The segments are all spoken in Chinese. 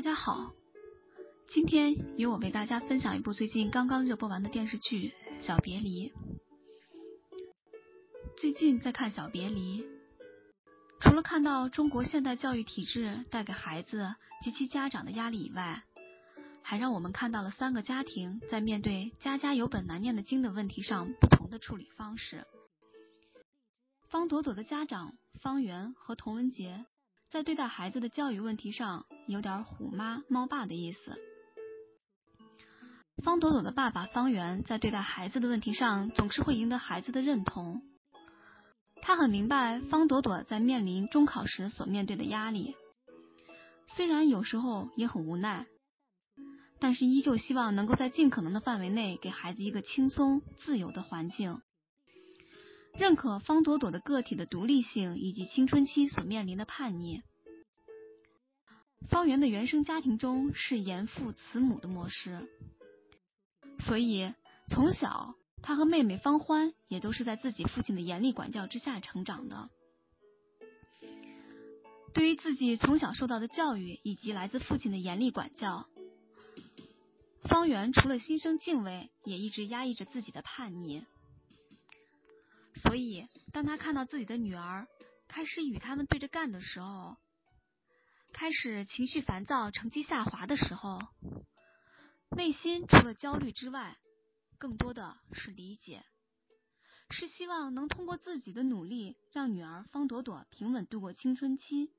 大家好，今天由我为大家分享一部最近刚刚热播完的电视剧《小别离》。最近在看《小别离》，除了看到中国现代教育体制带给孩子及其家长的压力以外，还让我们看到了三个家庭在面对“家家有本难念的经”的问题上不同的处理方式。方朵朵的家长方圆和童文杰。在对待孩子的教育问题上，有点虎妈猫爸的意思。方朵朵的爸爸方圆在对待孩子的问题上，总是会赢得孩子的认同。他很明白方朵朵在面临中考时所面对的压力，虽然有时候也很无奈，但是依旧希望能够在尽可能的范围内给孩子一个轻松自由的环境。认可方朵朵的个体的独立性以及青春期所面临的叛逆。方圆的原生家庭中是严父慈母的模式，所以从小他和妹妹方欢也都是在自己父亲的严厉管教之下成长的。对于自己从小受到的教育以及来自父亲的严厉管教，方圆除了心生敬畏，也一直压抑着自己的叛逆。所以，当他看到自己的女儿开始与他们对着干的时候，开始情绪烦躁、成绩下滑的时候，内心除了焦虑之外，更多的是理解，是希望能通过自己的努力，让女儿方朵朵平稳度过青春期，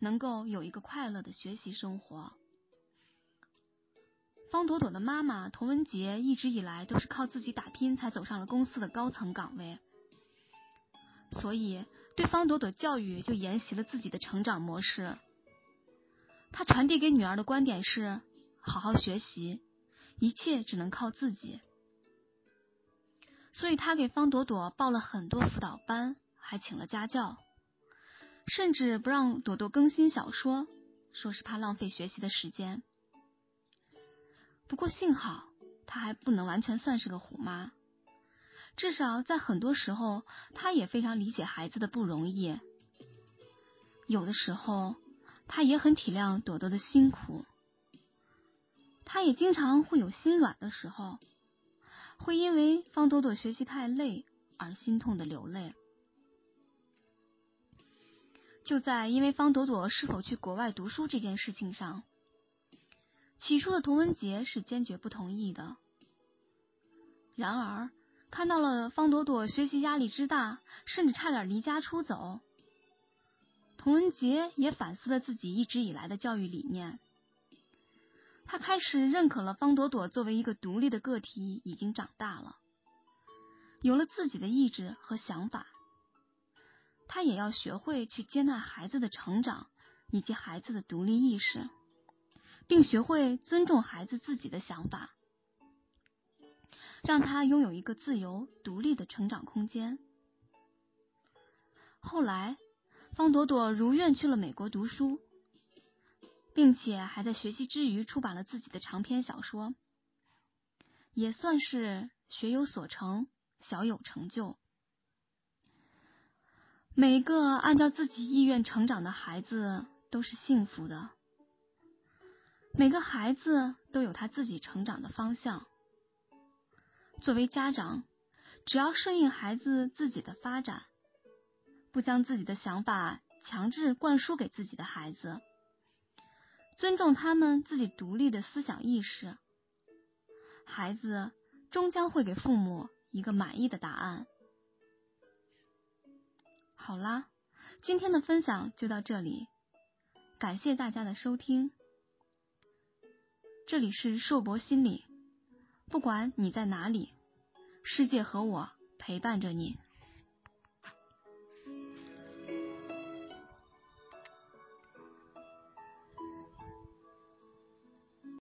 能够有一个快乐的学习生活。方朵朵的妈妈童文杰一直以来都是靠自己打拼才走上了公司的高层岗位，所以对方朵朵教育就沿袭了自己的成长模式。他传递给女儿的观点是：好好学习，一切只能靠自己。所以他给方朵朵报了很多辅导班，还请了家教，甚至不让朵朵更新小说，说是怕浪费学习的时间。不过幸好，她还不能完全算是个虎妈，至少在很多时候，她也非常理解孩子的不容易。有的时候，她也很体谅朵朵的辛苦。她也经常会有心软的时候，会因为方朵朵学习太累而心痛的流泪。就在因为方朵朵是否去国外读书这件事情上。起初的童文杰是坚决不同意的。然而，看到了方朵朵学习压力之大，甚至差点离家出走，童文杰也反思了自己一直以来的教育理念。他开始认可了方朵朵作为一个独立的个体已经长大了，有了自己的意志和想法。他也要学会去接纳孩子的成长以及孩子的独立意识。并学会尊重孩子自己的想法，让他拥有一个自由独立的成长空间。后来，方朵朵如愿去了美国读书，并且还在学习之余出版了自己的长篇小说，也算是学有所成，小有成就。每个按照自己意愿成长的孩子都是幸福的。每个孩子都有他自己成长的方向。作为家长，只要顺应孩子自己的发展，不将自己的想法强制灌输给自己的孩子，尊重他们自己独立的思想意识，孩子终将会给父母一个满意的答案。好啦，今天的分享就到这里，感谢大家的收听。这里是硕博心理，不管你在哪里，世界和我陪伴着你。